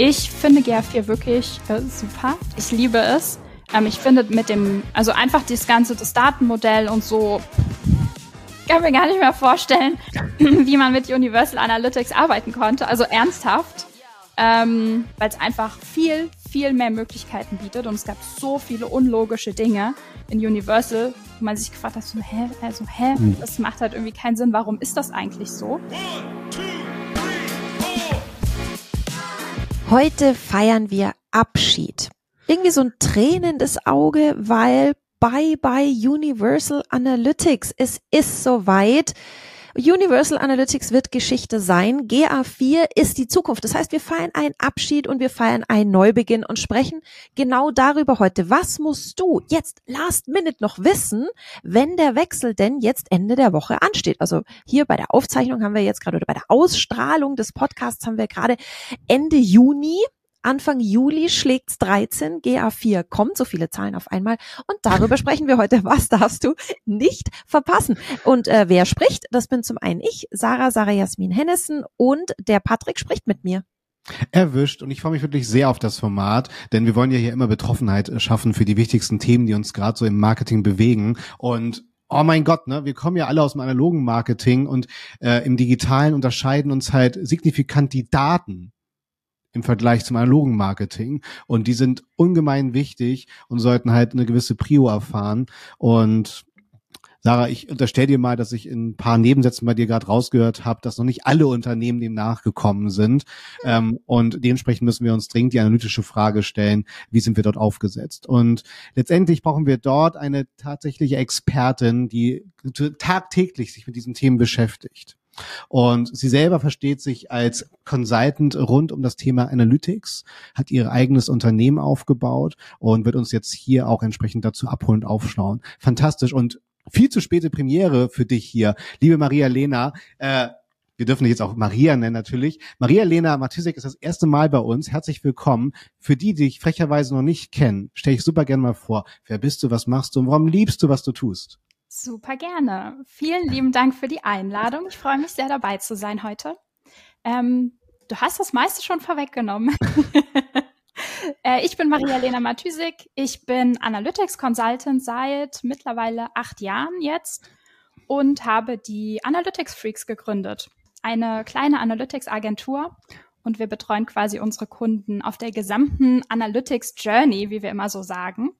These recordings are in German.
Ich finde GA4 wirklich äh, super. Ich liebe es. Ähm, ich finde mit dem, also einfach das ganze, das Datenmodell und so, kann mir gar nicht mehr vorstellen, wie man mit Universal Analytics arbeiten konnte. Also ernsthaft, ähm, weil es einfach viel, viel mehr Möglichkeiten bietet und es gab so viele unlogische Dinge in Universal, wo man sich gefragt hat, so, hä, also, hä, hm. das macht halt irgendwie keinen Sinn. Warum ist das eigentlich so? Heute feiern wir Abschied. Irgendwie so ein tränendes Auge, weil bye bye Universal Analytics. Es ist soweit. Universal Analytics wird Geschichte sein. GA4 ist die Zukunft. Das heißt, wir feiern einen Abschied und wir feiern einen Neubeginn und sprechen genau darüber heute. Was musst du jetzt last minute noch wissen, wenn der Wechsel denn jetzt Ende der Woche ansteht? Also hier bei der Aufzeichnung haben wir jetzt gerade oder bei der Ausstrahlung des Podcasts haben wir gerade Ende Juni. Anfang Juli schlägt's 13, GA4 kommt, so viele Zahlen auf einmal. Und darüber sprechen wir heute. Was darfst du nicht verpassen? Und äh, wer spricht? Das bin zum einen ich, Sarah, Sarah Jasmin Hennessen und der Patrick spricht mit mir. Erwischt und ich freue mich wirklich sehr auf das Format, denn wir wollen ja hier immer Betroffenheit äh, schaffen für die wichtigsten Themen, die uns gerade so im Marketing bewegen und Oh mein Gott, ne? Wir kommen ja alle aus dem analogen Marketing und äh, im digitalen unterscheiden uns halt signifikant die Daten im Vergleich zum analogen Marketing. Und die sind ungemein wichtig und sollten halt eine gewisse Prio erfahren. Und Sarah, ich unterstelle dir mal, dass ich in ein paar Nebensätzen bei dir gerade rausgehört habe, dass noch nicht alle Unternehmen dem nachgekommen sind. Ähm, und dementsprechend müssen wir uns dringend die analytische Frage stellen, wie sind wir dort aufgesetzt? Und letztendlich brauchen wir dort eine tatsächliche Expertin, die tagtäglich sich mit diesen Themen beschäftigt. Und sie selber versteht sich als Consultant rund um das Thema Analytics, hat ihr eigenes Unternehmen aufgebaut und wird uns jetzt hier auch entsprechend dazu abholen und aufschlauen. Fantastisch und viel zu späte Premiere für dich hier, liebe Maria Lena. Äh, wir dürfen dich jetzt auch Maria nennen natürlich. Maria Lena Matisek ist das erste Mal bei uns. Herzlich willkommen. Für die, die dich frecherweise noch nicht kennen, stelle ich super gerne mal vor. Wer bist du, was machst du und warum liebst du, was du tust? Super gerne. Vielen lieben Dank für die Einladung. Ich freue mich sehr dabei zu sein heute. Ähm, du hast das meiste schon vorweggenommen. äh, ich bin Maria-Lena Matysik. Ich bin Analytics Consultant seit mittlerweile acht Jahren jetzt und habe die Analytics Freaks gegründet. Eine kleine Analytics-Agentur und wir betreuen quasi unsere Kunden auf der gesamten Analytics Journey, wie wir immer so sagen.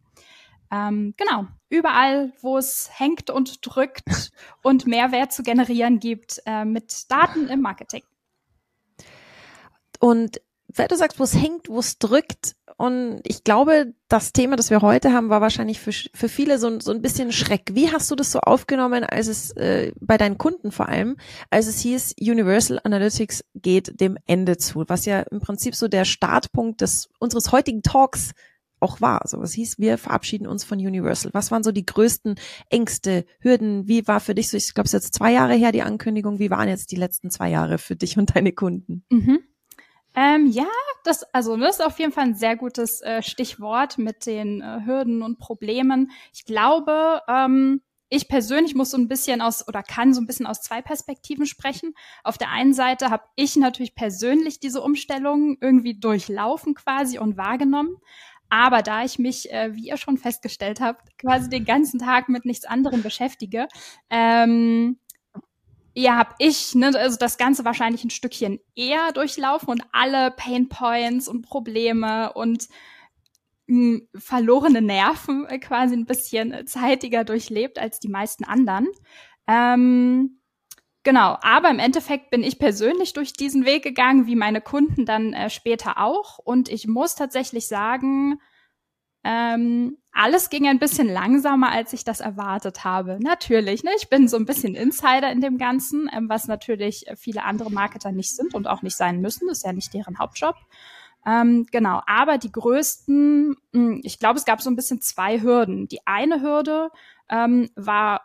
Ähm, genau, überall, wo es hängt und drückt und Mehrwert zu generieren gibt äh, mit Daten im Marketing. Und weil du sagst, wo es hängt, wo es drückt, und ich glaube, das Thema, das wir heute haben, war wahrscheinlich für, für viele so, so ein bisschen Schreck. Wie hast du das so aufgenommen, als es äh, bei deinen Kunden vor allem, als es hieß, Universal Analytics geht dem Ende zu, was ja im Prinzip so der Startpunkt des unseres heutigen Talks auch war. So, was hieß, wir verabschieden uns von Universal. Was waren so die größten Ängste, Hürden? Wie war für dich so, ich glaube, es ist jetzt zwei Jahre her, die Ankündigung. Wie waren jetzt die letzten zwei Jahre für dich und deine Kunden? Mhm. Ähm, ja, das, also das ist auf jeden Fall ein sehr gutes äh, Stichwort mit den äh, Hürden und Problemen. Ich glaube, ähm, ich persönlich muss so ein bisschen aus oder kann so ein bisschen aus zwei Perspektiven sprechen. Auf der einen Seite habe ich natürlich persönlich diese Umstellung irgendwie durchlaufen quasi und wahrgenommen. Aber da ich mich, äh, wie ihr schon festgestellt habt, quasi den ganzen Tag mit nichts anderem beschäftige, ähm, ja, habe ich ne, also das Ganze wahrscheinlich ein Stückchen eher durchlaufen und alle Pain Points und Probleme und mh, hm, verlorene Nerven äh, quasi ein bisschen zeitiger durchlebt als die meisten anderen. Ähm, Genau, aber im Endeffekt bin ich persönlich durch diesen Weg gegangen, wie meine Kunden dann äh, später auch. Und ich muss tatsächlich sagen, ähm, alles ging ein bisschen langsamer, als ich das erwartet habe. Natürlich, ne? ich bin so ein bisschen Insider in dem Ganzen, ähm, was natürlich viele andere Marketer nicht sind und auch nicht sein müssen. Das ist ja nicht deren Hauptjob. Ähm, genau, aber die größten, hm, ich glaube, es gab so ein bisschen zwei Hürden. Die eine Hürde ähm, war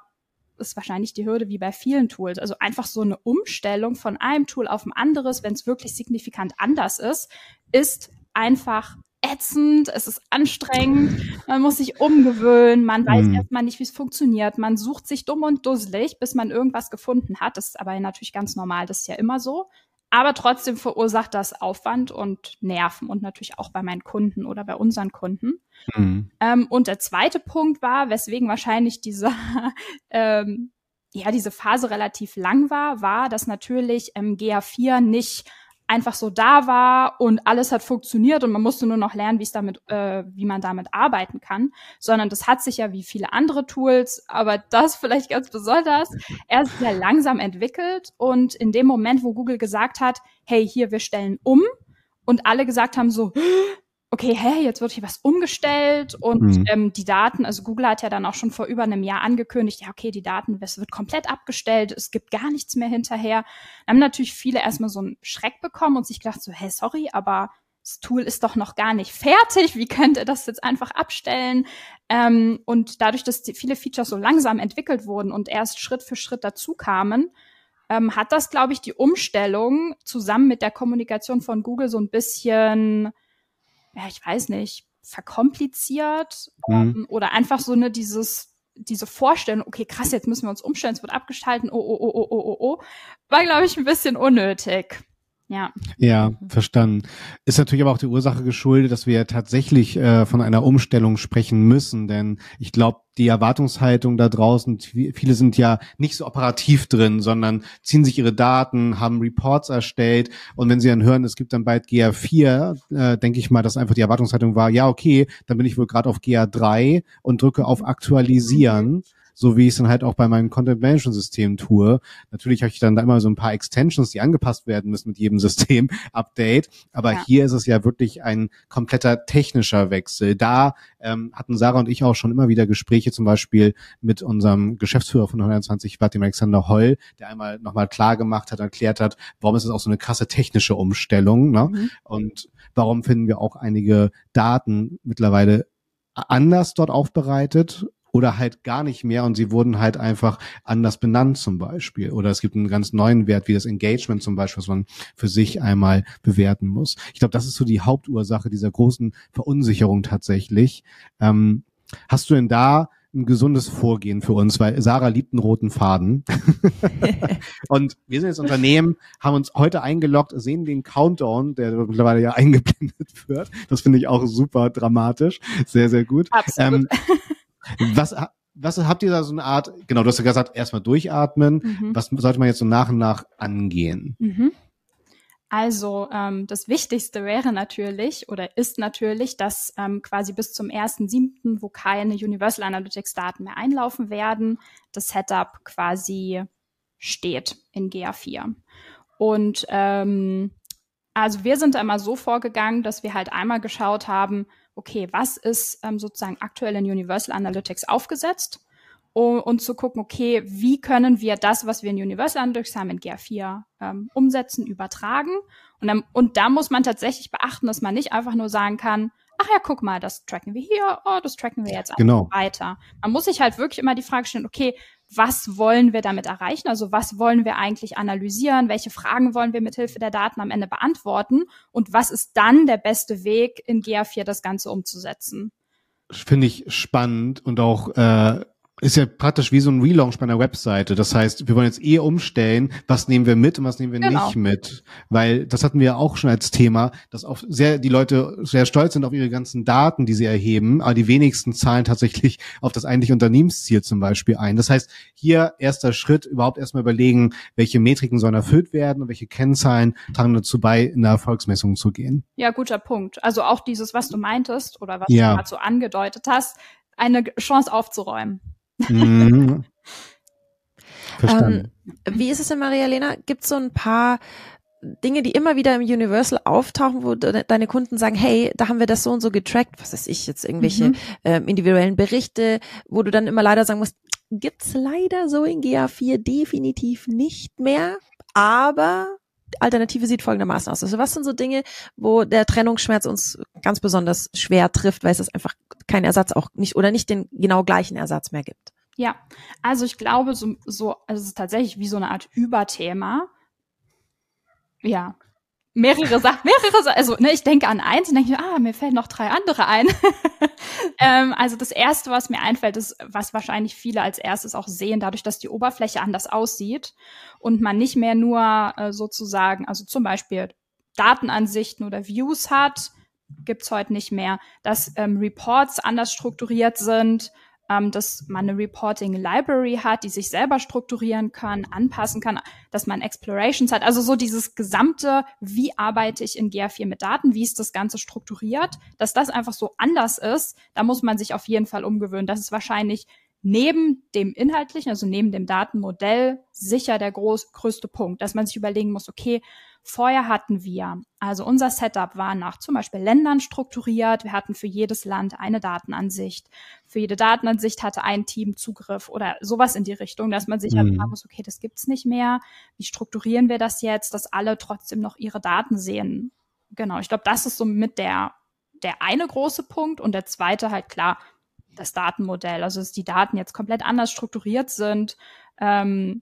ist wahrscheinlich die Hürde wie bei vielen Tools. Also einfach so eine Umstellung von einem Tool auf ein anderes, wenn es wirklich signifikant anders ist, ist einfach ätzend, es ist anstrengend, man muss sich umgewöhnen, man weiß mhm. erstmal nicht, wie es funktioniert, man sucht sich dumm und dusselig, bis man irgendwas gefunden hat. Das ist aber natürlich ganz normal, das ist ja immer so. aber trotzdem verursacht das Aufwand und Nerven und natürlich auch bei meinen Kunden oder bei unseren Kunden. Mhm. Ähm, und der zweite Punkt war, weswegen wahrscheinlich diese, ähm, ja, diese Phase relativ lang war, war, dass natürlich ähm, GA4 nicht einfach so da war und alles hat funktioniert und man musste nur noch lernen, wie es damit, äh, wie man damit arbeiten kann, sondern das hat sich ja wie viele andere Tools, aber das vielleicht ganz besonders, erst sehr langsam entwickelt und in dem Moment, wo Google gesagt hat, hey, hier, wir stellen um und alle gesagt haben so, okay, hä, jetzt wird hier was umgestellt und mhm. ähm, die Daten, also Google hat ja dann auch schon vor über einem Jahr angekündigt, ja, okay, die Daten, es wird komplett abgestellt, es gibt gar nichts mehr hinterher. Dann haben natürlich viele erstmal so einen Schreck bekommen und sich gedacht so, hä, sorry, aber das Tool ist doch noch gar nicht fertig, wie könnt ihr das jetzt einfach abstellen? Ähm, und dadurch, dass viele Features so langsam entwickelt wurden und erst Schritt für Schritt dazu kamen, ähm, hat das, glaube ich, die Umstellung zusammen mit der Kommunikation von Google so ein bisschen ja, ich weiß nicht, verkompliziert mhm. ähm, oder einfach so eine dieses diese Vorstellung, okay, krass, jetzt müssen wir uns umstellen, es wird abgeschalten, oh, oh, oh, oh, oh, oh, oh, war, glaube ich, ein bisschen unnötig. Ja. Ja, verstanden. Ist natürlich aber auch die Ursache geschuldet, dass wir tatsächlich äh, von einer Umstellung sprechen müssen, denn ich glaube, die Erwartungshaltung da draußen, viele sind ja nicht so operativ drin, sondern ziehen sich ihre Daten, haben Reports erstellt und wenn sie dann hören, es gibt dann bald GA4, äh, denke ich mal, dass einfach die Erwartungshaltung war, ja, okay, dann bin ich wohl gerade auf GA3 und drücke auf Aktualisieren so wie ich es dann halt auch bei meinem Content Management System tue. Natürlich habe ich dann da immer so ein paar Extensions, die angepasst werden müssen mit jedem System Update. Aber ja. hier ist es ja wirklich ein kompletter technischer Wechsel. Da ähm, hatten Sarah und ich auch schon immer wieder Gespräche, zum Beispiel mit unserem Geschäftsführer von 120 Watt, dem Alexander Holl, der einmal nochmal klar gemacht hat, erklärt hat, warum ist es auch so eine krasse technische Umstellung, ne? Mhm. Und warum finden wir auch einige Daten mittlerweile anders dort aufbereitet oder halt gar nicht mehr und sie wurden halt einfach anders benannt zum Beispiel. Oder es gibt einen ganz neuen Wert wie das Engagement zum Beispiel, was man für sich einmal bewerten muss. Ich glaube, das ist so die Hauptursache dieser großen Verunsicherung tatsächlich. Ähm, hast du denn da ein gesundes Vorgehen für uns, weil Sarah liebt einen roten Faden. und wir sind jetzt Unternehmen, haben uns heute eingeloggt, sehen den Countdown, der mittlerweile ja eingeblendet wird. Das finde ich auch super dramatisch. Sehr, sehr gut. Absolut. Ähm, was, was habt ihr da so eine Art, genau, du hast ja gesagt, erstmal durchatmen. Mhm. Was sollte man jetzt so nach und nach angehen? Mhm. Also ähm, das Wichtigste wäre natürlich oder ist natürlich, dass ähm, quasi bis zum 1.7., wo keine Universal Analytics Daten mehr einlaufen werden, das Setup quasi steht in GA4. Und ähm, also wir sind einmal so vorgegangen, dass wir halt einmal geschaut haben, okay, was ist ähm, sozusagen aktuell in Universal Analytics aufgesetzt? Um, und zu gucken, okay, wie können wir das, was wir in Universal Analytics haben, in GA4 ähm, umsetzen, übertragen? Und, dann, und da muss man tatsächlich beachten, dass man nicht einfach nur sagen kann, ach ja, guck mal, das tracken wir hier, oh, das tracken wir jetzt genau. weiter. Man muss sich halt wirklich immer die Frage stellen, okay, was wollen wir damit erreichen? Also was wollen wir eigentlich analysieren? Welche Fragen wollen wir mit Hilfe der Daten am Ende beantworten? Und was ist dann der beste Weg, in GA4 das Ganze umzusetzen? Finde ich spannend und auch äh, ist ja praktisch wie so ein Relaunch bei einer Webseite. Das heißt, wir wollen jetzt eh umstellen, was nehmen wir mit und was nehmen wir genau. nicht mit. Weil das hatten wir ja auch schon als Thema, dass auch sehr die Leute sehr stolz sind auf ihre ganzen Daten, die sie erheben, aber die wenigsten zahlen tatsächlich auf das eigentliche Unternehmensziel zum Beispiel ein. Das heißt, hier erster Schritt, überhaupt erstmal überlegen, welche Metriken sollen erfüllt werden und welche Kennzahlen tragen dazu bei, in der Erfolgsmessung zu gehen. Ja, guter Punkt. Also auch dieses, was du meintest oder was ja. du so angedeutet hast, eine Chance aufzuräumen. Mhm. Ähm, wie ist es denn, Maria-Lena? Gibt es so ein paar Dinge, die immer wieder im Universal auftauchen, wo de deine Kunden sagen, hey, da haben wir das so und so getrackt, was weiß ich, jetzt irgendwelche mhm. ähm, individuellen Berichte, wo du dann immer leider sagen musst, gibt's leider so in GA4 definitiv nicht mehr, aber Alternative sieht folgendermaßen aus. Also was sind so Dinge, wo der Trennungsschmerz uns ganz besonders schwer trifft, weil es einfach keinen Ersatz auch nicht oder nicht den genau gleichen Ersatz mehr gibt? Ja, also ich glaube, so, so also es ist tatsächlich wie so eine Art Überthema. Ja. Mehrere Sachen, mehrere, also ne, ich denke an eins und denke, ah, mir fällen noch drei andere ein. ähm, also das erste, was mir einfällt, ist, was wahrscheinlich viele als erstes auch sehen, dadurch, dass die Oberfläche anders aussieht und man nicht mehr nur äh, sozusagen, also zum Beispiel Datenansichten oder Views hat, gibt's heute nicht mehr, dass ähm, Reports anders strukturiert sind, ähm, dass man eine Reporting Library hat, die sich selber strukturieren kann, anpassen kann, dass man Explorations hat. Also so dieses gesamte, wie arbeite ich in GA4 mit Daten, wie ist das Ganze strukturiert, dass das einfach so anders ist, da muss man sich auf jeden Fall umgewöhnen. Das ist wahrscheinlich neben dem inhaltlichen, also neben dem Datenmodell, sicher der groß, größte Punkt, dass man sich überlegen muss, okay, Vorher hatten wir, also unser Setup war nach zum Beispiel Ländern strukturiert. Wir hatten für jedes Land eine Datenansicht. Für jede Datenansicht hatte ein Team Zugriff oder sowas in die Richtung, dass man sich halt mhm. muss, okay, das gibt's nicht mehr. Wie strukturieren wir das jetzt, dass alle trotzdem noch ihre Daten sehen? Genau, ich glaube, das ist so mit der, der eine große Punkt und der zweite halt klar, das Datenmodell, also dass die Daten jetzt komplett anders strukturiert sind. Ähm,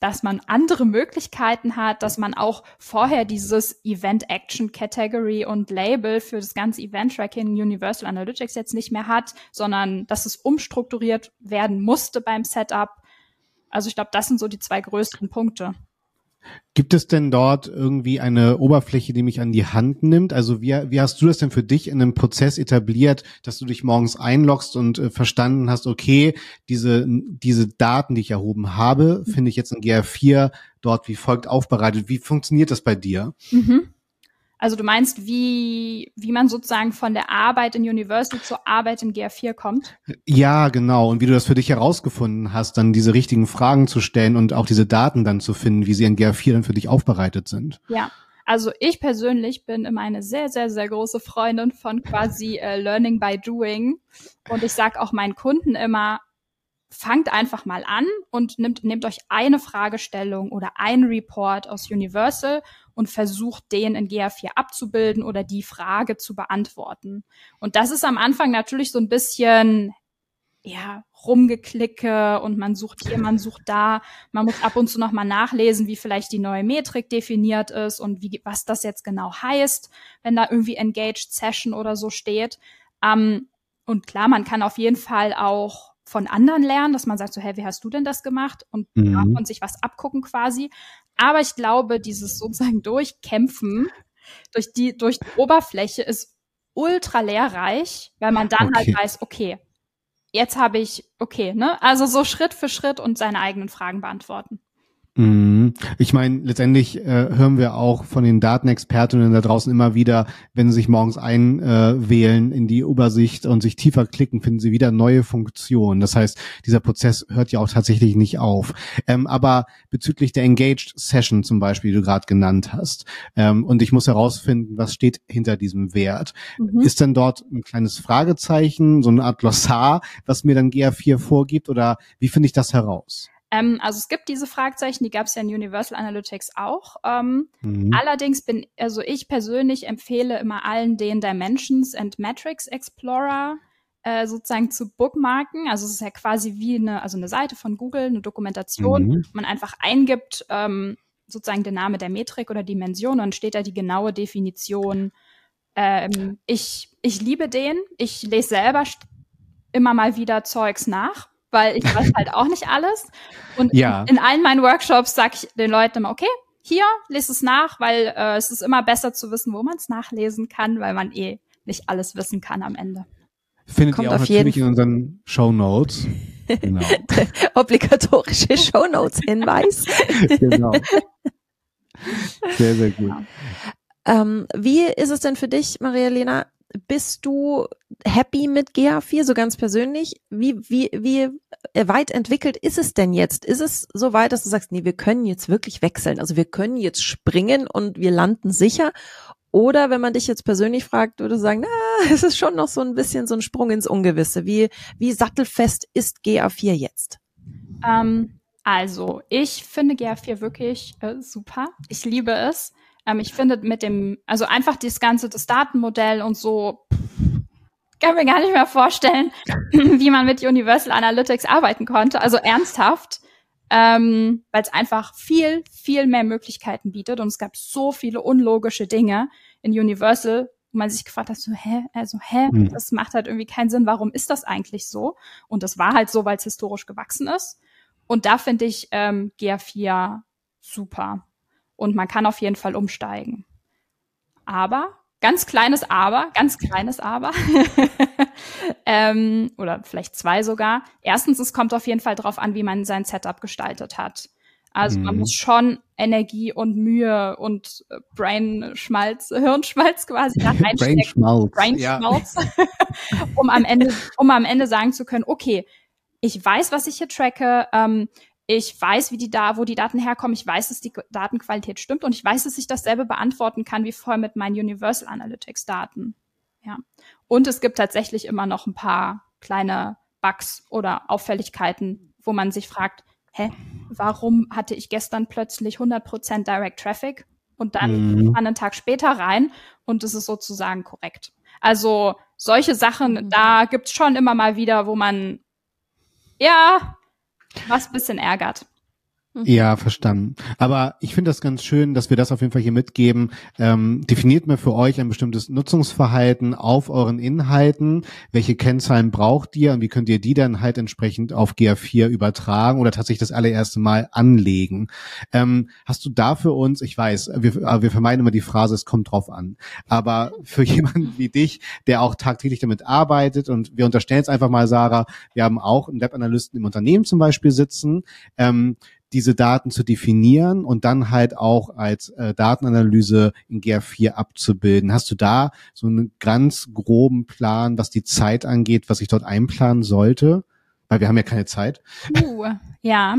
dass man andere Möglichkeiten hat, dass man auch vorher dieses Event Action Category und Label für das ganze Event Tracking Universal Analytics jetzt nicht mehr hat, sondern dass es umstrukturiert werden musste beim Setup. Also ich glaube, das sind so die zwei größten Punkte. Gibt es denn dort irgendwie eine Oberfläche, die mich an die Hand nimmt? Also wie, wie hast du das denn für dich in einem Prozess etabliert, dass du dich morgens einloggst und äh, verstanden hast, okay, diese, diese Daten, die ich erhoben habe, finde ich jetzt in GR4 dort wie folgt aufbereitet. Wie funktioniert das bei dir? Mhm. Also du meinst, wie, wie man sozusagen von der Arbeit in Universal zur Arbeit in GR4 kommt? Ja, genau. Und wie du das für dich herausgefunden hast, dann diese richtigen Fragen zu stellen und auch diese Daten dann zu finden, wie sie in GR4 dann für dich aufbereitet sind. Ja. Also ich persönlich bin immer eine sehr, sehr, sehr große Freundin von quasi äh, Learning by Doing. Und ich sage auch meinen Kunden immer, fangt einfach mal an und nehmt, nehmt euch eine Fragestellung oder ein Report aus Universal und versucht den in GA4 abzubilden oder die Frage zu beantworten. Und das ist am Anfang natürlich so ein bisschen ja, rumgeklicke und man sucht hier, man sucht da. Man muss ab und zu nochmal nachlesen, wie vielleicht die neue Metrik definiert ist und wie, was das jetzt genau heißt, wenn da irgendwie Engaged Session oder so steht. Ähm, und klar, man kann auf jeden Fall auch von anderen lernen, dass man sagt so, hey, wie hast du denn das gemacht? Und mhm. davon sich was abgucken quasi. Aber ich glaube, dieses sozusagen Durchkämpfen durch die, durch die Oberfläche ist ultra lehrreich, weil man dann halt okay. halt weiß, okay, jetzt habe ich, okay, ne? Also so Schritt für Schritt und seine eigenen Fragen beantworten. Mhm. Ich meine, letztendlich äh, hören wir auch von den Datenexpertinnen da draußen immer wieder, wenn sie sich morgens einwählen äh, in die Übersicht und sich tiefer klicken, finden sie wieder neue Funktionen. Das heißt, dieser Prozess hört ja auch tatsächlich nicht auf. Ähm, aber bezüglich der Engaged Session zum Beispiel, die du gerade genannt hast, ähm, und ich muss herausfinden, was steht hinter diesem Wert. Mhm. Ist denn dort ein kleines Fragezeichen, so eine Art Glossar, was mir dann GA4 vorgibt, oder wie finde ich das heraus? Ähm, also es gibt diese Fragezeichen, die gab es ja in Universal Analytics auch. Ähm, mhm. Allerdings bin, also ich persönlich empfehle immer allen den Dimensions and Metrics Explorer äh, sozusagen zu bookmarken. Also es ist ja quasi wie eine, also eine Seite von Google, eine Dokumentation, mhm. man einfach eingibt, ähm, sozusagen den Name der Metrik oder Dimension und steht da die genaue Definition. Ähm, ich, ich liebe den. Ich lese selber immer mal wieder Zeugs nach weil ich weiß halt auch nicht alles. Und ja. in, in allen meinen Workshops sage ich den Leuten immer, okay, hier, lese es nach, weil äh, es ist immer besser zu wissen, wo man es nachlesen kann, weil man eh nicht alles wissen kann am Ende. Findet Kommt ihr auch natürlich in unseren Show Notes. Genau. Obligatorische Show Notes Hinweis. genau. Sehr, sehr gut. Genau. Ähm, wie ist es denn für dich, Maria-Lena? Bist du happy mit GA4, so ganz persönlich? Wie, wie, wie weit entwickelt ist es denn jetzt? Ist es so weit, dass du sagst, nee, wir können jetzt wirklich wechseln? Also wir können jetzt springen und wir landen sicher? Oder wenn man dich jetzt persönlich fragt, würde sagen, na, es ist schon noch so ein bisschen so ein Sprung ins Ungewisse. Wie, wie sattelfest ist GA4 jetzt? Ähm, also, ich finde GA4 wirklich äh, super. Ich liebe es. Ähm, ich finde mit dem, also einfach das ganze, das Datenmodell und so, kann mir gar nicht mehr vorstellen, wie man mit Universal Analytics arbeiten konnte. Also ernsthaft. ähm, weil es einfach viel, viel mehr Möglichkeiten bietet und es gab so viele unlogische Dinge in Universal, wo man sich gefragt hat, so, hä, also, hä, mhm. das macht halt irgendwie keinen Sinn, warum ist das eigentlich so? Und das war halt so, weil es historisch gewachsen ist. Und da finde ich ähm, GA4 super. Und man kann auf jeden Fall umsteigen. Aber, ganz kleines Aber, ganz kleines Aber, ähm, oder vielleicht zwei sogar. Erstens, es kommt auf jeden Fall darauf an, wie man sein Setup gestaltet hat. Also man mhm. muss schon Energie und Mühe und äh, Brain-Schmalz, Hirnschmalz quasi da reinstecken. Brain-Schmalz. Ja. um am Ende, um am Ende sagen zu können, okay, ich weiß, was ich hier tracke, ähm, ich weiß, wie die da, wo die Daten herkommen, ich weiß, dass die Datenqualität stimmt und ich weiß, dass ich dasselbe beantworten kann wie vorher mit meinen Universal Analytics Daten. Ja. Und es gibt tatsächlich immer noch ein paar kleine Bugs oder Auffälligkeiten, wo man sich fragt, hä, warum hatte ich gestern plötzlich 100% Direct Traffic und dann mhm. einen Tag später rein und es ist sozusagen korrekt. Also solche Sachen, mhm. da gibt's schon immer mal wieder, wo man ja was bisschen ärgert. Mhm. Ja, verstanden. Aber ich finde das ganz schön, dass wir das auf jeden Fall hier mitgeben. Ähm, definiert mir für euch ein bestimmtes Nutzungsverhalten auf euren Inhalten. Welche Kennzahlen braucht ihr und wie könnt ihr die dann halt entsprechend auf GA4 übertragen oder tatsächlich das allererste Mal anlegen? Ähm, hast du da für uns, ich weiß, wir, wir vermeiden immer die Phrase, es kommt drauf an. Aber für jemanden wie dich, der auch tagtäglich damit arbeitet und wir unterstellen es einfach mal, Sarah, wir haben auch einen Webanalysten im Unternehmen zum Beispiel sitzen. Ähm, diese Daten zu definieren und dann halt auch als äh, Datenanalyse in GR4 abzubilden. Hast du da so einen ganz groben Plan, was die Zeit angeht, was ich dort einplanen sollte? Weil wir haben ja keine Zeit. Uh, ja.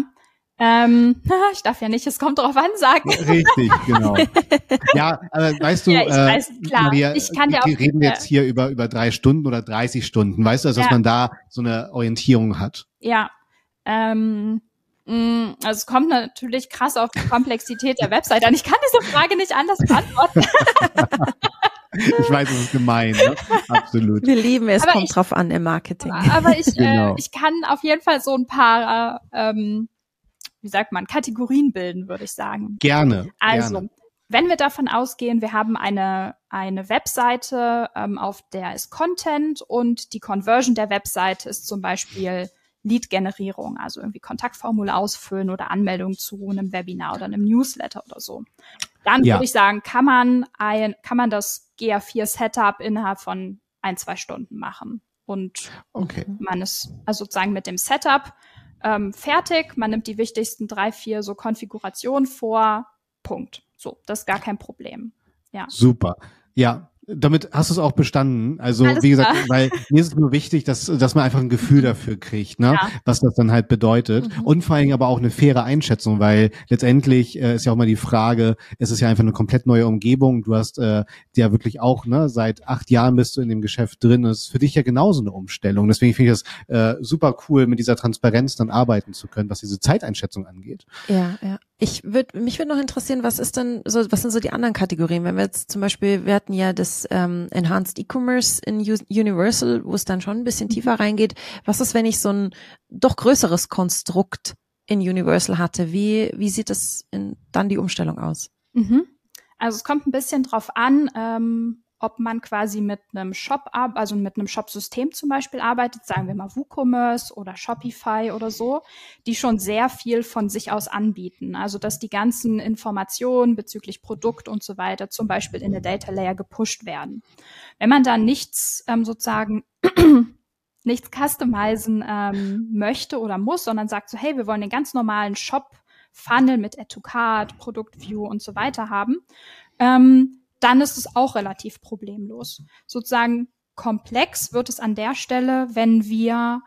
Ähm, ich darf ja nicht, es kommt drauf an, sagen. Richtig, genau. ja, aber weißt du, ja, ich äh, weiß, klar. Maria, ich kann ja auch, reden wir jetzt hier über, über drei Stunden oder 30 Stunden, weißt du, also, dass man da so eine Orientierung hat. Ja, ähm, also es kommt natürlich krass auf die Komplexität der Website an. Ich kann diese Frage nicht anders beantworten. ich weiß, es ist gemein, ne? absolut. Wir lieben es, aber kommt ich, drauf an im Marketing. Aber ich, äh, genau. äh, ich kann auf jeden Fall so ein paar, ähm, wie sagt man, Kategorien bilden, würde ich sagen. Gerne. Also, gerne. wenn wir davon ausgehen, wir haben eine, eine Webseite, ähm, auf der ist Content und die Conversion der Webseite ist zum Beispiel Lead-Generierung, also irgendwie Kontaktformular ausfüllen oder Anmeldung zu einem Webinar oder einem Newsletter oder so. Dann ja. würde ich sagen, kann man ein, kann man das GA4 Setup innerhalb von ein, zwei Stunden machen. Und okay. man ist also sozusagen mit dem Setup ähm, fertig. Man nimmt die wichtigsten drei, vier so Konfigurationen vor. Punkt. So, das ist gar kein Problem. Ja. Super. Ja, damit hast du es auch bestanden. Also Alles wie gesagt, klar. weil mir ist es nur wichtig, dass, dass man einfach ein Gefühl dafür kriegt, ne? Ja. was das dann halt bedeutet. Mhm. Und vor allem aber auch eine faire Einschätzung, weil letztendlich äh, ist ja auch mal die Frage, es ist ja einfach eine komplett neue Umgebung. Du hast äh, ja wirklich auch, ne, seit acht Jahren bist du in dem Geschäft drin. Das ist für dich ja genauso eine Umstellung. Deswegen finde ich das äh, super cool, mit dieser Transparenz dann arbeiten zu können, was diese Zeiteinschätzung angeht. Ja, ja. Ich würde, mich würde noch interessieren, was ist denn so, was sind so die anderen Kategorien? Wenn wir jetzt zum Beispiel, wir hatten ja das ähm, Enhanced E-Commerce in Universal, wo es dann schon ein bisschen mhm. tiefer reingeht. Was ist, wenn ich so ein doch größeres Konstrukt in Universal hatte? Wie, wie sieht das in, dann die Umstellung aus? Mhm. Also es kommt ein bisschen drauf an, ähm, ob man quasi mit einem Shop, also mit einem Shop-System zum Beispiel arbeitet, sagen wir mal WooCommerce oder Shopify oder so, die schon sehr viel von sich aus anbieten. Also dass die ganzen Informationen bezüglich Produkt und so weiter zum Beispiel in der Data Layer gepusht werden. Wenn man da nichts ähm, sozusagen nichts customizen ähm, möchte oder muss, sondern sagt so, hey, wir wollen den ganz normalen Shop Funnel mit Add to Card, Produktview und so weiter haben, ähm, dann ist es auch relativ problemlos. Sozusagen komplex wird es an der Stelle, wenn wir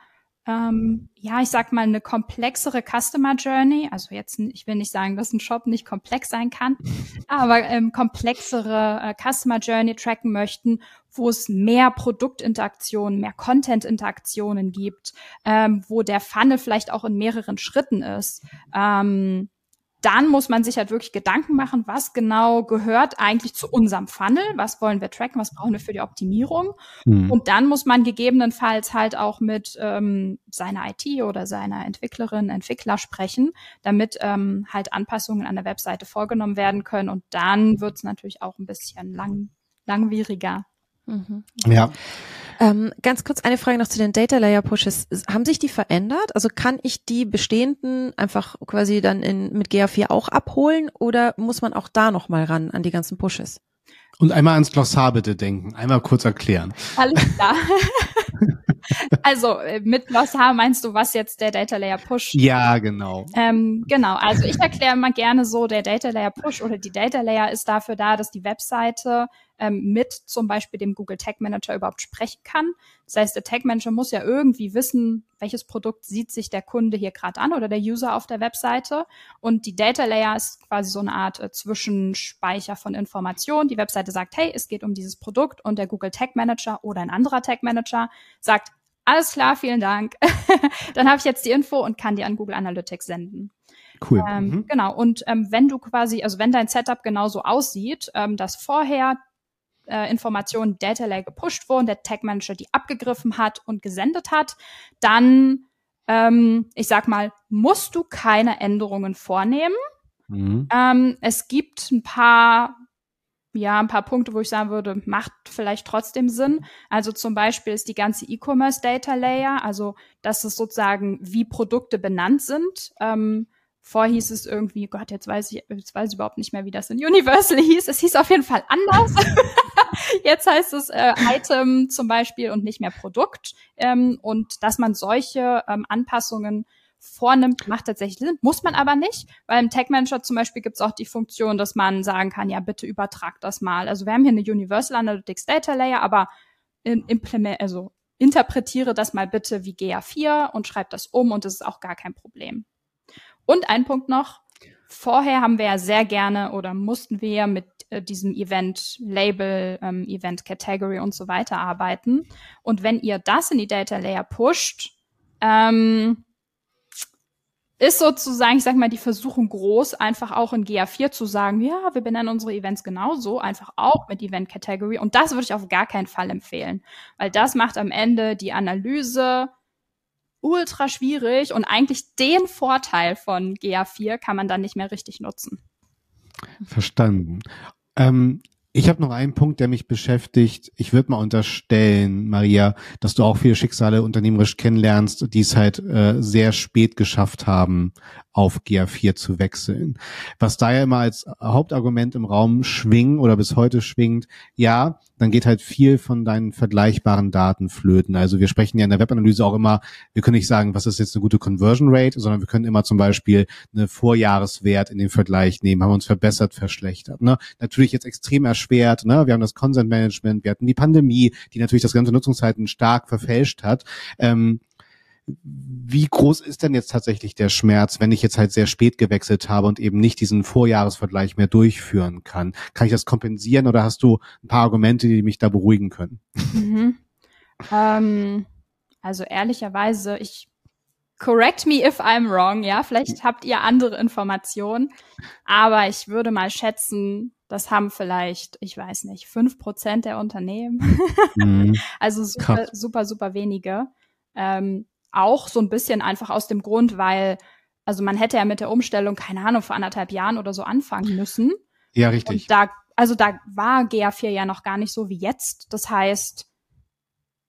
ähm, ja, ich sag mal, eine komplexere Customer Journey, also jetzt, ich will nicht sagen, dass ein Shop nicht komplex sein kann, aber ähm, komplexere äh, Customer Journey tracken möchten, wo es mehr Produktinteraktionen, mehr Content-Interaktionen gibt, ähm, wo der Funnel vielleicht auch in mehreren Schritten ist. Ähm, dann muss man sich halt wirklich Gedanken machen, was genau gehört eigentlich zu unserem Funnel, was wollen wir tracken, was brauchen wir für die Optimierung. Mhm. Und dann muss man gegebenenfalls halt auch mit ähm, seiner IT oder seiner Entwicklerin, Entwickler sprechen, damit ähm, halt Anpassungen an der Webseite vorgenommen werden können. Und dann wird es natürlich auch ein bisschen lang, langwieriger. Mhm. Ja. Ähm, ganz kurz eine Frage noch zu den Data Layer Pushes. Haben sich die verändert? Also kann ich die bestehenden einfach quasi dann in, mit GA4 auch abholen oder muss man auch da nochmal ran an die ganzen Pushes? Und einmal ans Glossar bitte denken, einmal kurz erklären. Alles klar. also äh, mit Glossar meinst du, was jetzt der Data Layer Push? Ja, genau. Ähm, genau, also ich erkläre mal gerne so, der Data Layer Push oder die Data Layer ist dafür da, dass die Webseite ähm, mit zum Beispiel dem Google Tag Manager überhaupt sprechen kann. Das heißt, der Tag Manager muss ja irgendwie wissen, welches Produkt sieht sich der Kunde hier gerade an oder der User auf der Webseite. Und die Data Layer ist quasi so eine Art äh, Zwischenspeicher von Informationen. Die Webseite sagt, hey, es geht um dieses Produkt und der Google Tag Manager oder ein anderer Tag Manager sagt, alles klar, vielen Dank. Dann habe ich jetzt die Info und kann die an Google Analytics senden. Cool. Ähm, mhm. Genau. Und ähm, wenn du quasi, also wenn dein Setup genauso aussieht, ähm, dass vorher äh, Informationen Data Lake gepusht wurden, der Tag Manager die abgegriffen hat und gesendet hat, dann, ähm, ich sag mal, musst du keine Änderungen vornehmen. Mhm. Ähm, es gibt ein paar ja, ein paar Punkte, wo ich sagen würde, macht vielleicht trotzdem Sinn. Also zum Beispiel ist die ganze E-Commerce Data Layer, also dass es sozusagen wie Produkte benannt sind. Ähm, vor hieß es irgendwie, Gott, jetzt weiß ich, jetzt weiß ich überhaupt nicht mehr, wie das in Universal hieß. Es hieß auf jeden Fall anders. jetzt heißt es äh, Item zum Beispiel und nicht mehr Produkt. Ähm, und dass man solche ähm, Anpassungen vornimmt, macht tatsächlich Sinn, muss man aber nicht, weil im Tag Manager zum Beispiel gibt es auch die Funktion, dass man sagen kann, ja, bitte übertrag das mal. Also wir haben hier eine Universal Analytics Data Layer, aber in, implement, also interpretiere das mal bitte wie GA4 und schreib das um und das ist auch gar kein Problem. Und ein Punkt noch. Vorher haben wir ja sehr gerne oder mussten wir mit äh, diesem Event Label, ähm, Event Category und so weiter arbeiten. Und wenn ihr das in die Data Layer pusht, ähm, ist sozusagen, ich sag mal, die Versuchung groß, einfach auch in GA4 zu sagen, ja, wir benennen unsere Events genauso, einfach auch mit Event Category. Und das würde ich auf gar keinen Fall empfehlen, weil das macht am Ende die Analyse ultra schwierig und eigentlich den Vorteil von GA4 kann man dann nicht mehr richtig nutzen. Verstanden. Ähm, ich habe noch einen Punkt, der mich beschäftigt. Ich würde mal unterstellen, Maria, dass du auch viele Schicksale unternehmerisch kennenlernst, die es halt äh, sehr spät geschafft haben, auf GA4 zu wechseln. Was da ja immer als Hauptargument im Raum schwingt oder bis heute schwingt, ja, dann geht halt viel von deinen vergleichbaren Daten flöten. Also wir sprechen ja in der Webanalyse auch immer, wir können nicht sagen, was ist jetzt eine gute Conversion Rate, sondern wir können immer zum Beispiel eine Vorjahreswert in den Vergleich nehmen, haben uns verbessert, verschlechtert. Ne? Natürlich jetzt extrem erschwert, ne? wir haben das Consent Management, wir hatten die Pandemie, die natürlich das ganze Nutzungszeiten stark verfälscht hat. Ähm, wie groß ist denn jetzt tatsächlich der Schmerz, wenn ich jetzt halt sehr spät gewechselt habe und eben nicht diesen Vorjahresvergleich mehr durchführen kann? Kann ich das kompensieren oder hast du ein paar Argumente, die mich da beruhigen können? Mhm. Ähm, also ehrlicherweise, ich correct me if I'm wrong, ja, vielleicht habt ihr andere Informationen, aber ich würde mal schätzen, das haben vielleicht, ich weiß nicht, fünf Prozent der Unternehmen. Mhm. also super, super, super wenige. Ähm, auch so ein bisschen einfach aus dem Grund, weil, also man hätte ja mit der Umstellung, keine Ahnung, vor anderthalb Jahren oder so anfangen müssen. Ja, richtig. Und da, also da war GA4 ja noch gar nicht so wie jetzt. Das heißt,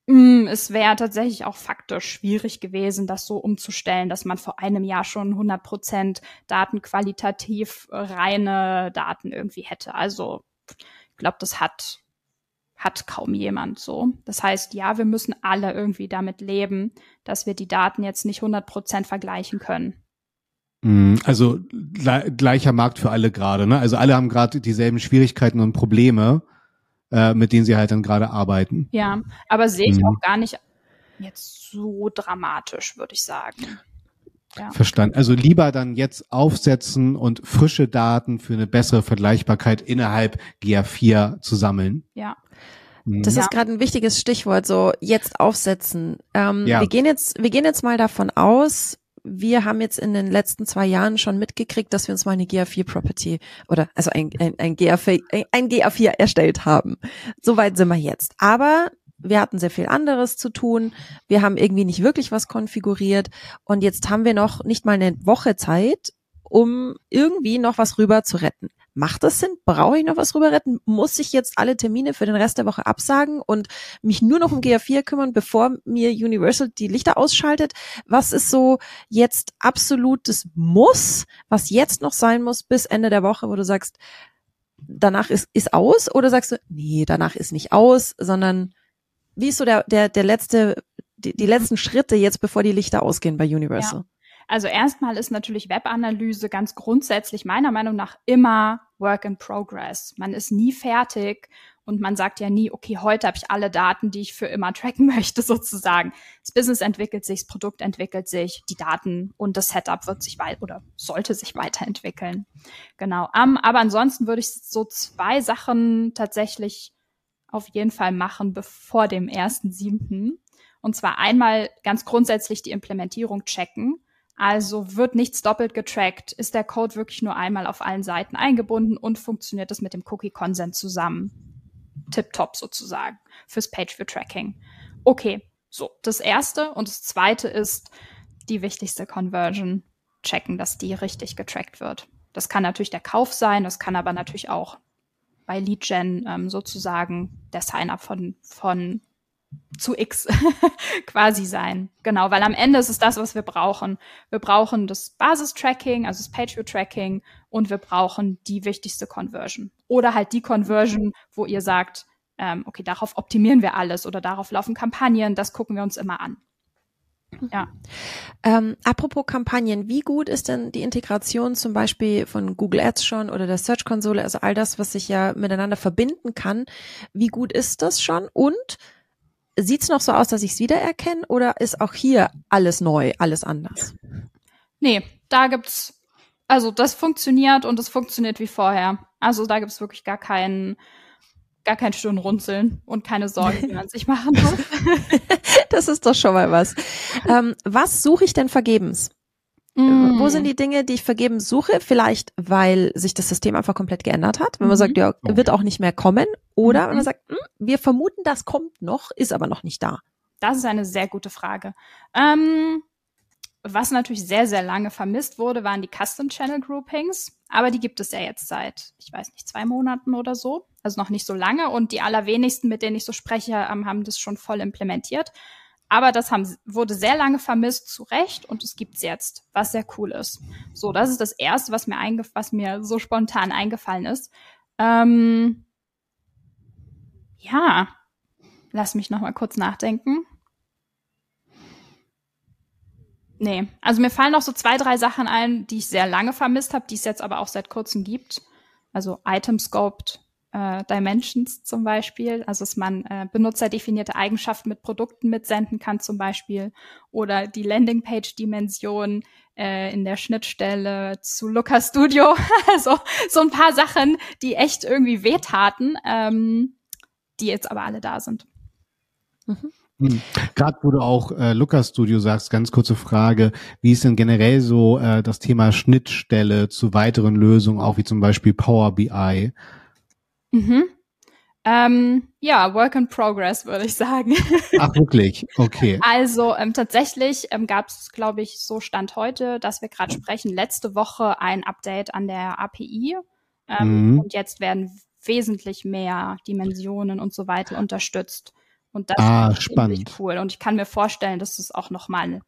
es wäre tatsächlich auch faktisch schwierig gewesen, das so umzustellen, dass man vor einem Jahr schon 100 Prozent datenqualitativ reine Daten irgendwie hätte. Also ich glaube, das hat hat kaum jemand so. Das heißt, ja, wir müssen alle irgendwie damit leben, dass wir die Daten jetzt nicht 100 Prozent vergleichen können. Mm, also gleicher Markt für alle gerade, ne? Also alle haben gerade dieselben Schwierigkeiten und Probleme, äh, mit denen sie halt dann gerade arbeiten. Ja, aber sehe ich mhm. auch gar nicht jetzt so dramatisch, würde ich sagen. Ja. Verstanden. Also lieber dann jetzt aufsetzen und frische Daten für eine bessere Vergleichbarkeit innerhalb GA4 zu sammeln. Ja. Das ja. ist gerade ein wichtiges Stichwort, so jetzt aufsetzen. Ähm, ja. Wir gehen jetzt, wir gehen jetzt mal davon aus, wir haben jetzt in den letzten zwei Jahren schon mitgekriegt, dass wir uns mal eine GA4-Property oder also ein, ein, ein, GA4, ein GA4 erstellt haben. Soweit sind wir jetzt. Aber wir hatten sehr viel anderes zu tun. Wir haben irgendwie nicht wirklich was konfiguriert. Und jetzt haben wir noch nicht mal eine Woche Zeit, um irgendwie noch was rüber zu retten. Macht das Sinn? Brauche ich noch was rüber retten? Muss ich jetzt alle Termine für den Rest der Woche absagen und mich nur noch um GA4 kümmern, bevor mir Universal die Lichter ausschaltet? Was ist so jetzt absolutes Muss, was jetzt noch sein muss bis Ende der Woche, wo du sagst, danach ist, ist aus? Oder sagst du, nee, danach ist nicht aus, sondern wie ist so der, der, der letzte, die, die letzten Schritte jetzt, bevor die Lichter ausgehen bei Universal? Ja. Also erstmal ist natürlich Webanalyse ganz grundsätzlich meiner Meinung nach immer Work in Progress. Man ist nie fertig und man sagt ja nie, okay, heute habe ich alle Daten, die ich für immer tracken möchte, sozusagen. Das Business entwickelt sich, das Produkt entwickelt sich, die Daten und das Setup wird sich weit oder sollte sich weiterentwickeln. Genau. Um, aber ansonsten würde ich so zwei Sachen tatsächlich auf jeden Fall machen bevor dem ersten siebten. Und zwar einmal ganz grundsätzlich die Implementierung checken. Also wird nichts doppelt getrackt? Ist der Code wirklich nur einmal auf allen Seiten eingebunden und funktioniert es mit dem Cookie-Consent zusammen? Tip-top sozusagen fürs Page-View-Tracking. Okay, so, das erste. Und das zweite ist die wichtigste Conversion. Checken, dass die richtig getrackt wird. Das kann natürlich der Kauf sein, das kann aber natürlich auch bei LeadGen ähm, sozusagen der Sign-up von, von zu X quasi sein. Genau, weil am Ende ist es das, was wir brauchen. Wir brauchen das Basis-Tracking, also das Page-View-Tracking und wir brauchen die wichtigste Conversion. Oder halt die Conversion, wo ihr sagt, ähm, okay, darauf optimieren wir alles oder darauf laufen Kampagnen, das gucken wir uns immer an. Ja. Ähm, apropos Kampagnen, wie gut ist denn die Integration zum Beispiel von Google Ads schon oder der Search Konsole, also all das, was sich ja miteinander verbinden kann, wie gut ist das schon? Und sieht's noch so aus, dass ich es wiedererkenne oder ist auch hier alles neu, alles anders? Nee, da gibt's, also das funktioniert und es funktioniert wie vorher. Also da gibt's wirklich gar keinen gar kein Stirnrunzeln und keine Sorgen, die man sich machen muss. das ist doch schon mal was. Ähm, was suche ich denn vergebens? Mm. Wo sind die Dinge, die ich vergebens suche? Vielleicht, weil sich das System einfach komplett geändert hat. Wenn man mhm. sagt, ja, wird auch nicht mehr kommen. Oder mhm. wenn man sagt, hm, wir vermuten, das kommt noch, ist aber noch nicht da. Das ist eine sehr gute Frage. Ähm, was natürlich sehr, sehr lange vermisst wurde, waren die Custom Channel Groupings. Aber die gibt es ja jetzt seit, ich weiß nicht, zwei Monaten oder so. Also noch nicht so lange. Und die allerwenigsten, mit denen ich so spreche, haben das schon voll implementiert. Aber das haben, wurde sehr lange vermisst, zu Recht, und es gibt's jetzt, was sehr cool ist. So, das ist das Erste, was mir, eingef was mir so spontan eingefallen ist. Ähm, ja, lass mich noch mal kurz nachdenken. Nee, also mir fallen noch so zwei, drei Sachen ein, die ich sehr lange vermisst habe, die es jetzt aber auch seit kurzem gibt. Also Item Scoped äh, Dimensions zum Beispiel, also dass man äh, benutzerdefinierte Eigenschaften mit Produkten mitsenden kann zum Beispiel oder die Landingpage-Dimension äh, in der Schnittstelle zu Looker Studio. also so ein paar Sachen, die echt irgendwie wehtaten, ähm, die jetzt aber alle da sind. Mhm. Hm. Gerade wo du auch äh, Lucas Studio sagst, ganz kurze Frage, wie ist denn generell so äh, das Thema Schnittstelle zu weiteren Lösungen, auch wie zum Beispiel Power BI? Mhm. Ähm, ja, Work in Progress, würde ich sagen. Ach, wirklich? Okay. Also ähm, tatsächlich ähm, gab es, glaube ich, so Stand heute, dass wir gerade sprechen, letzte Woche ein Update an der API. Ähm, mhm. Und jetzt werden wesentlich mehr Dimensionen und so weiter unterstützt. Und das ah, ist spannend. cool. Und ich kann mir vorstellen, dass es auch nochmal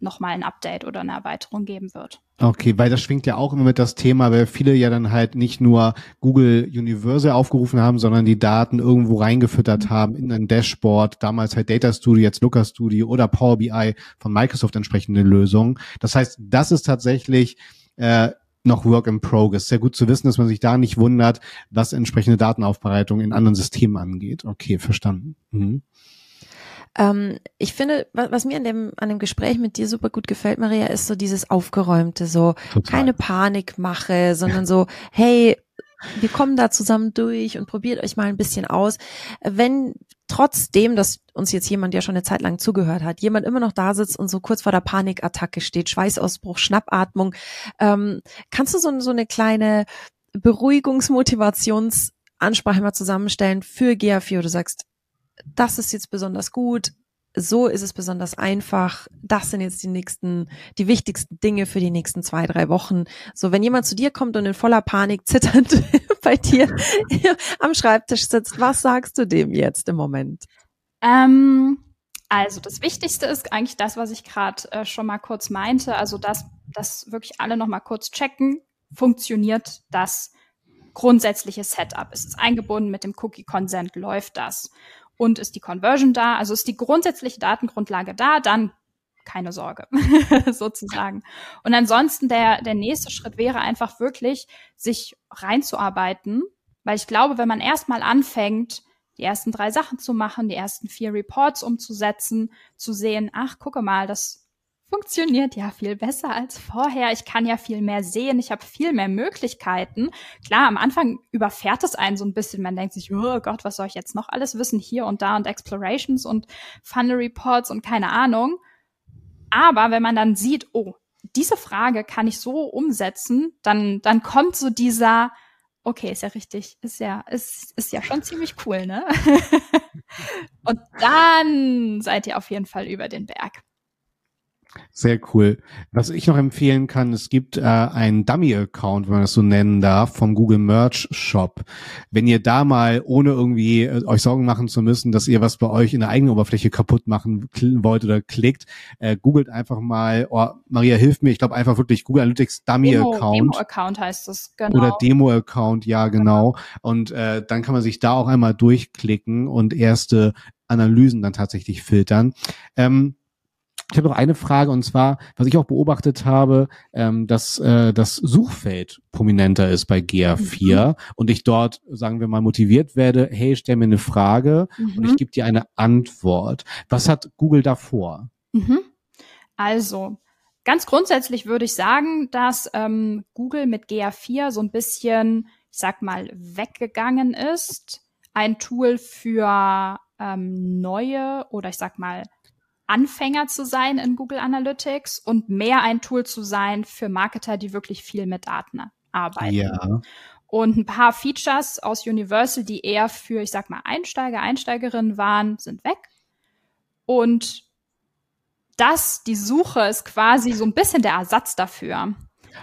noch mal ein Update oder eine Erweiterung geben wird. Okay, weil das schwingt ja auch immer mit das Thema, weil viele ja dann halt nicht nur Google Universal aufgerufen haben, sondern die Daten irgendwo reingefüttert mhm. haben in ein Dashboard, damals halt Data Studio, jetzt Looker Studio oder Power BI von Microsoft entsprechende Lösungen. Das heißt, das ist tatsächlich äh, noch Work in Progress. Sehr gut zu wissen, dass man sich da nicht wundert, was entsprechende Datenaufbereitung in anderen Systemen angeht. Okay, verstanden. Mhm. Ähm, ich finde, was, was, mir an dem, an dem Gespräch mit dir super gut gefällt, Maria, ist so dieses Aufgeräumte, so Total. keine Panikmache, sondern so, hey, wir kommen da zusammen durch und probiert euch mal ein bisschen aus. Wenn trotzdem, dass uns jetzt jemand, der schon eine Zeit lang zugehört hat, jemand immer noch da sitzt und so kurz vor der Panikattacke steht, Schweißausbruch, Schnappatmung, ähm, kannst du so, so eine kleine Beruhigungsmotivationsansprache mal zusammenstellen für GA4, wo du sagst, das ist jetzt besonders gut, so ist es besonders einfach. Das sind jetzt die nächsten, die wichtigsten Dinge für die nächsten zwei, drei Wochen. So, wenn jemand zu dir kommt und in voller Panik zitternd bei dir am Schreibtisch sitzt, was sagst du dem jetzt im Moment? Ähm, also das Wichtigste ist eigentlich das, was ich gerade äh, schon mal kurz meinte. Also dass, dass wirklich alle noch mal kurz checken, funktioniert das grundsätzliche Setup? Ist es eingebunden mit dem Cookie Consent? Läuft das? Und ist die Conversion da, also ist die grundsätzliche Datengrundlage da, dann keine Sorge, sozusagen. Und ansonsten der, der nächste Schritt wäre einfach wirklich, sich reinzuarbeiten, weil ich glaube, wenn man erstmal anfängt, die ersten drei Sachen zu machen, die ersten vier Reports umzusetzen, zu sehen, ach, gucke mal, das funktioniert ja viel besser als vorher. Ich kann ja viel mehr sehen. Ich habe viel mehr Möglichkeiten. Klar, am Anfang überfährt es einen so ein bisschen. Man denkt sich, oh Gott, was soll ich jetzt noch alles wissen? Hier und da und Explorations und Funnel Reports und keine Ahnung. Aber wenn man dann sieht, oh, diese Frage kann ich so umsetzen, dann, dann kommt so dieser, okay, ist ja richtig, ist ja, ist, ist ja schon ziemlich cool, ne? und dann seid ihr auf jeden Fall über den Berg. Sehr cool. Was ich noch empfehlen kann, es gibt äh, einen Dummy-Account, wenn man das so nennen darf, vom Google Merch Shop. Wenn ihr da mal, ohne irgendwie äh, euch Sorgen machen zu müssen, dass ihr was bei euch in der eigenen Oberfläche kaputt machen wollt oder klickt, äh, googelt einfach mal, oh, Maria, hilf mir, ich glaube einfach wirklich Google Analytics Dummy-Account. Demo-Account heißt das, genau. Oder Demo-Account, ja, genau. Und äh, dann kann man sich da auch einmal durchklicken und erste Analysen dann tatsächlich filtern. Ähm, ich habe noch eine Frage und zwar, was ich auch beobachtet habe, ähm, dass äh, das Suchfeld prominenter ist bei GA4 mhm. und ich dort, sagen wir mal, motiviert werde, hey, stell mir eine Frage mhm. und ich gebe dir eine Antwort. Was hat Google davor? Mhm. Also, ganz grundsätzlich würde ich sagen, dass ähm, Google mit GA4 so ein bisschen, ich sag mal, weggegangen ist. Ein Tool für ähm, neue oder ich sag mal Anfänger zu sein in Google Analytics und mehr ein Tool zu sein für Marketer, die wirklich viel mit Daten arbeiten. Ja. Und ein paar Features aus Universal, die eher für, ich sag mal, Einsteiger, Einsteigerinnen waren, sind weg. Und das, die Suche ist quasi so ein bisschen der Ersatz dafür.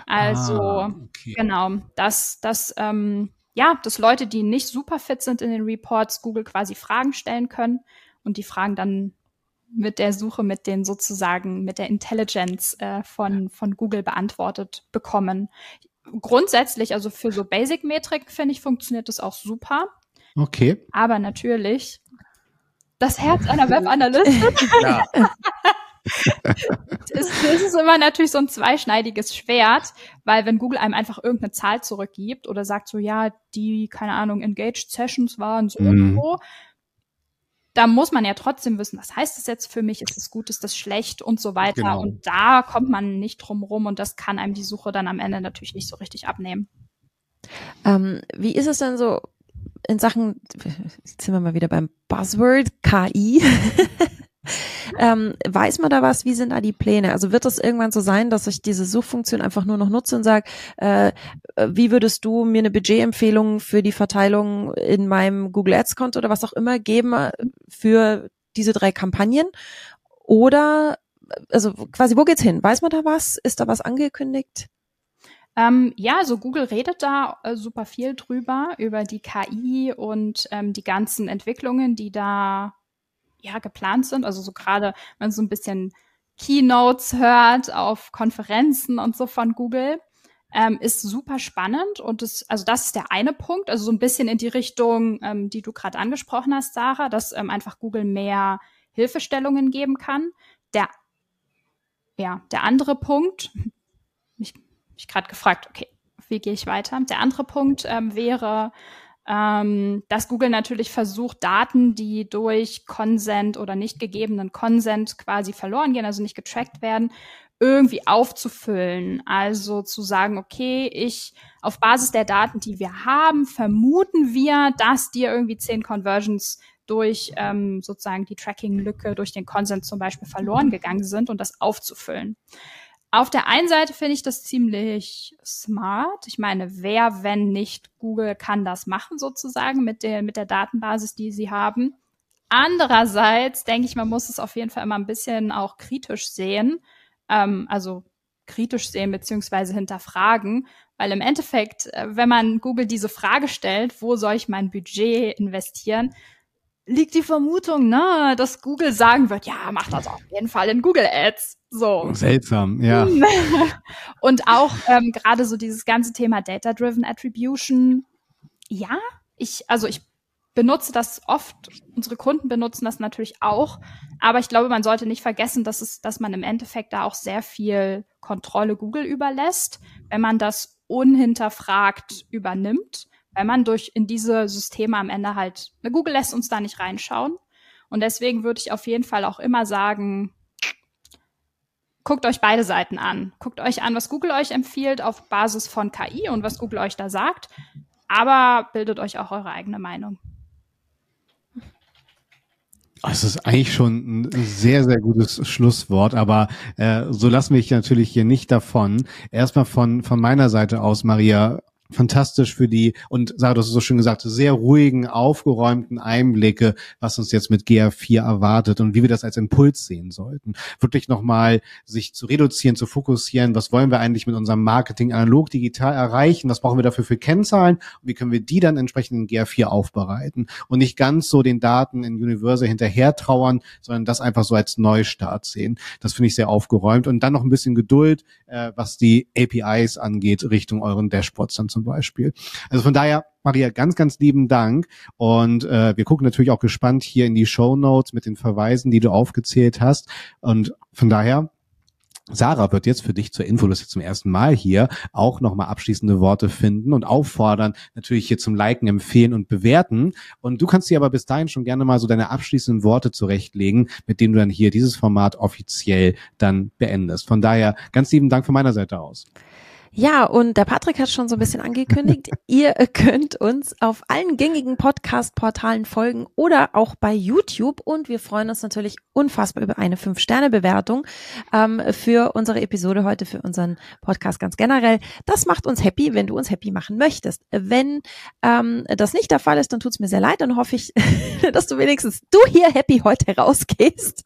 Also, ah, okay. genau, dass, dass, ähm, ja, dass Leute, die nicht super fit sind in den Reports, Google quasi Fragen stellen können und die Fragen dann mit der Suche, mit den sozusagen, mit der Intelligence äh, von, von Google beantwortet bekommen. Grundsätzlich, also für so Basic-Metrik, finde ich, funktioniert das auch super. Okay. Aber natürlich, das Herz einer Webanalystin. ja. es, es ist immer natürlich so ein zweischneidiges Schwert, weil wenn Google einem einfach irgendeine Zahl zurückgibt oder sagt so, ja, die, keine Ahnung, Engaged Sessions waren so mhm. und so, da muss man ja trotzdem wissen, was heißt das jetzt für mich, ist es gut, ist das schlecht und so weiter. Genau. Und da kommt man nicht drum rum und das kann einem die Suche dann am Ende natürlich nicht so richtig abnehmen. Ähm, wie ist es denn so in Sachen, jetzt sind wir mal wieder beim Buzzword, KI. Ähm, weiß man da was? Wie sind da die Pläne? Also wird das irgendwann so sein, dass ich diese Suchfunktion einfach nur noch nutze und sage, äh, wie würdest du mir eine Budgetempfehlung für die Verteilung in meinem Google Ads Konto oder was auch immer geben äh, für diese drei Kampagnen? Oder also quasi, wo geht's hin? Weiß man da was? Ist da was angekündigt? Ähm, ja, also Google redet da äh, super viel drüber, über die KI und ähm, die ganzen Entwicklungen, die da ja geplant sind. Also so gerade, wenn so ein bisschen Keynotes hört auf Konferenzen und so von Google, ähm, ist super spannend und das, also das ist der eine Punkt, also so ein bisschen in die Richtung, ähm, die du gerade angesprochen hast, Sarah, dass ähm, einfach Google mehr Hilfestellungen geben kann. Der, ja, der andere Punkt, mich, mich gerade gefragt, okay, wie gehe ich weiter? Der andere Punkt ähm, wäre, ähm, dass Google natürlich versucht, Daten, die durch Consent oder nicht gegebenen Consent quasi verloren gehen, also nicht getrackt werden, irgendwie aufzufüllen. Also zu sagen, okay, ich auf Basis der Daten, die wir haben, vermuten wir, dass dir irgendwie zehn Conversions durch ähm, sozusagen die Tracking-Lücke, durch den Consent zum Beispiel verloren gegangen sind und das aufzufüllen. Auf der einen Seite finde ich das ziemlich smart. Ich meine, wer, wenn nicht Google, kann das machen sozusagen mit der, mit der Datenbasis, die sie haben. Andererseits denke ich, man muss es auf jeden Fall immer ein bisschen auch kritisch sehen. Ähm, also kritisch sehen beziehungsweise hinterfragen, weil im Endeffekt, äh, wenn man Google diese Frage stellt, wo soll ich mein Budget investieren, liegt die Vermutung nahe, dass Google sagen wird, ja, mach das auf jeden Fall in Google Ads. So. Seltsam, ja. Und auch ähm, gerade so dieses ganze Thema Data-Driven Attribution. Ja, ich, also ich benutze das oft. Unsere Kunden benutzen das natürlich auch. Aber ich glaube, man sollte nicht vergessen, dass es, dass man im Endeffekt da auch sehr viel Kontrolle Google überlässt, wenn man das unhinterfragt übernimmt weil man durch in diese Systeme am Ende halt, Google lässt uns da nicht reinschauen. Und deswegen würde ich auf jeden Fall auch immer sagen, guckt euch beide Seiten an. Guckt euch an, was Google euch empfiehlt auf Basis von KI und was Google euch da sagt. Aber bildet euch auch eure eigene Meinung. Es ist eigentlich schon ein sehr, sehr gutes Schlusswort, aber äh, so lassen wir ich natürlich hier nicht davon. Erstmal von, von meiner Seite aus, Maria, fantastisch für die, und Sarah, es so schön gesagt, sehr ruhigen, aufgeräumten Einblicke, was uns jetzt mit GA4 erwartet und wie wir das als Impuls sehen sollten. Wirklich nochmal sich zu reduzieren, zu fokussieren, was wollen wir eigentlich mit unserem Marketing analog, digital erreichen, was brauchen wir dafür für Kennzahlen? Und wie können wir die dann entsprechend in GA4 aufbereiten? Und nicht ganz so den Daten in Universal hinterher trauern, sondern das einfach so als Neustart sehen. Das finde ich sehr aufgeräumt. Und dann noch ein bisschen Geduld, äh, was die APIs angeht, Richtung euren Dashboards dann zum zum Beispiel. Also von daher, Maria, ganz, ganz lieben Dank. Und äh, wir gucken natürlich auch gespannt hier in die Show Notes mit den Verweisen, die du aufgezählt hast. Und von daher, Sarah wird jetzt für dich zur Info, das ist jetzt zum ersten Mal hier, auch nochmal abschließende Worte finden und auffordern, natürlich hier zum Liken, empfehlen und bewerten. Und du kannst dir aber bis dahin schon gerne mal so deine abschließenden Worte zurechtlegen, mit denen du dann hier dieses Format offiziell dann beendest. Von daher ganz lieben Dank von meiner Seite aus. Ja, und der Patrick hat schon so ein bisschen angekündigt, ihr könnt uns auf allen gängigen Podcast-Portalen folgen oder auch bei YouTube und wir freuen uns natürlich unfassbar über eine Fünf-Sterne-Bewertung ähm, für unsere Episode heute, für unseren Podcast ganz generell. Das macht uns happy, wenn du uns happy machen möchtest. Wenn ähm, das nicht der Fall ist, dann tut's mir sehr leid, dann hoffe ich, dass du wenigstens du hier happy heute rausgehst.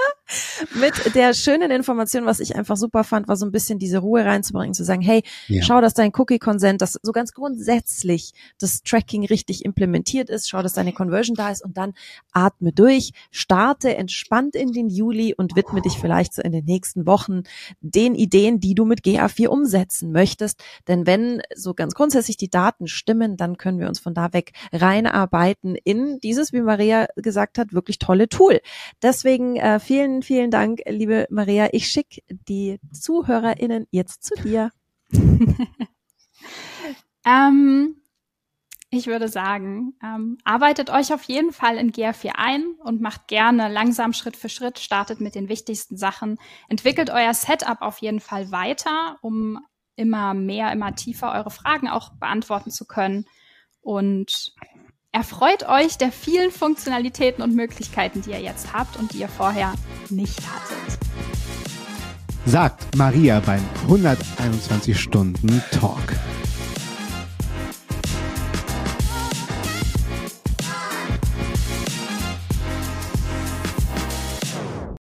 mit der schönen Information, was ich einfach super fand, war so ein bisschen diese Ruhe reinzubringen, zu sagen, hey, ja. schau, dass dein Cookie-Consent, dass so ganz grundsätzlich das Tracking richtig implementiert ist, schau, dass deine Conversion da ist und dann atme durch, starte entspannt in den Juli und widme dich vielleicht so in den nächsten Wochen den Ideen, die du mit GA4 umsetzen möchtest. Denn wenn so ganz grundsätzlich die Daten stimmen, dann können wir uns von da weg reinarbeiten in dieses, wie Maria gesagt hat, wirklich tolle Tool. Deswegen äh, vielen, vielen Dank, liebe Maria. Ich schicke die ZuhörerInnen jetzt zu dir. ähm, ich würde sagen, ähm, arbeitet euch auf jeden Fall in GA4 ein und macht gerne langsam Schritt für Schritt, startet mit den wichtigsten Sachen, entwickelt euer Setup auf jeden Fall weiter, um immer mehr, immer tiefer eure Fragen auch beantworten zu können. Und Erfreut euch der vielen Funktionalitäten und Möglichkeiten, die ihr jetzt habt und die ihr vorher nicht hattet. Sagt Maria beim 121 Stunden Talk.